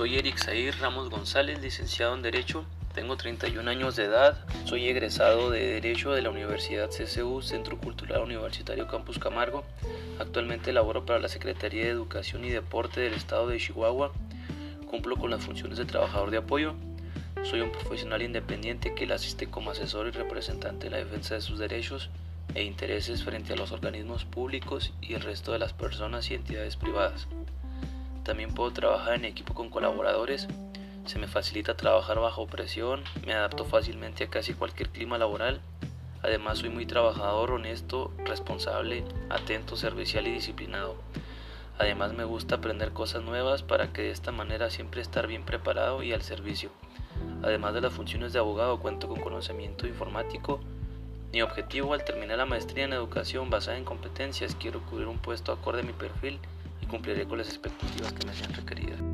Soy Eric Zair Ramos González, licenciado en Derecho. Tengo 31 años de edad. Soy egresado de Derecho de la Universidad CCU, Centro Cultural Universitario Campus Camargo. Actualmente laboro para la Secretaría de Educación y Deporte del Estado de Chihuahua. Cumplo con las funciones de trabajador de apoyo. Soy un profesional independiente que le asiste como asesor y representante en la defensa de sus derechos e intereses frente a los organismos públicos y el resto de las personas y entidades privadas. También puedo trabajar en equipo con colaboradores, se me facilita trabajar bajo presión, me adapto fácilmente a casi cualquier clima laboral. Además soy muy trabajador, honesto, responsable, atento, servicial y disciplinado. Además me gusta aprender cosas nuevas para que de esta manera siempre estar bien preparado y al servicio. Además de las funciones de abogado cuento con conocimiento informático. Mi objetivo al terminar la maestría en educación basada en competencias quiero cubrir un puesto acorde a mi perfil cumpliré con las expectativas que me sean requeridas.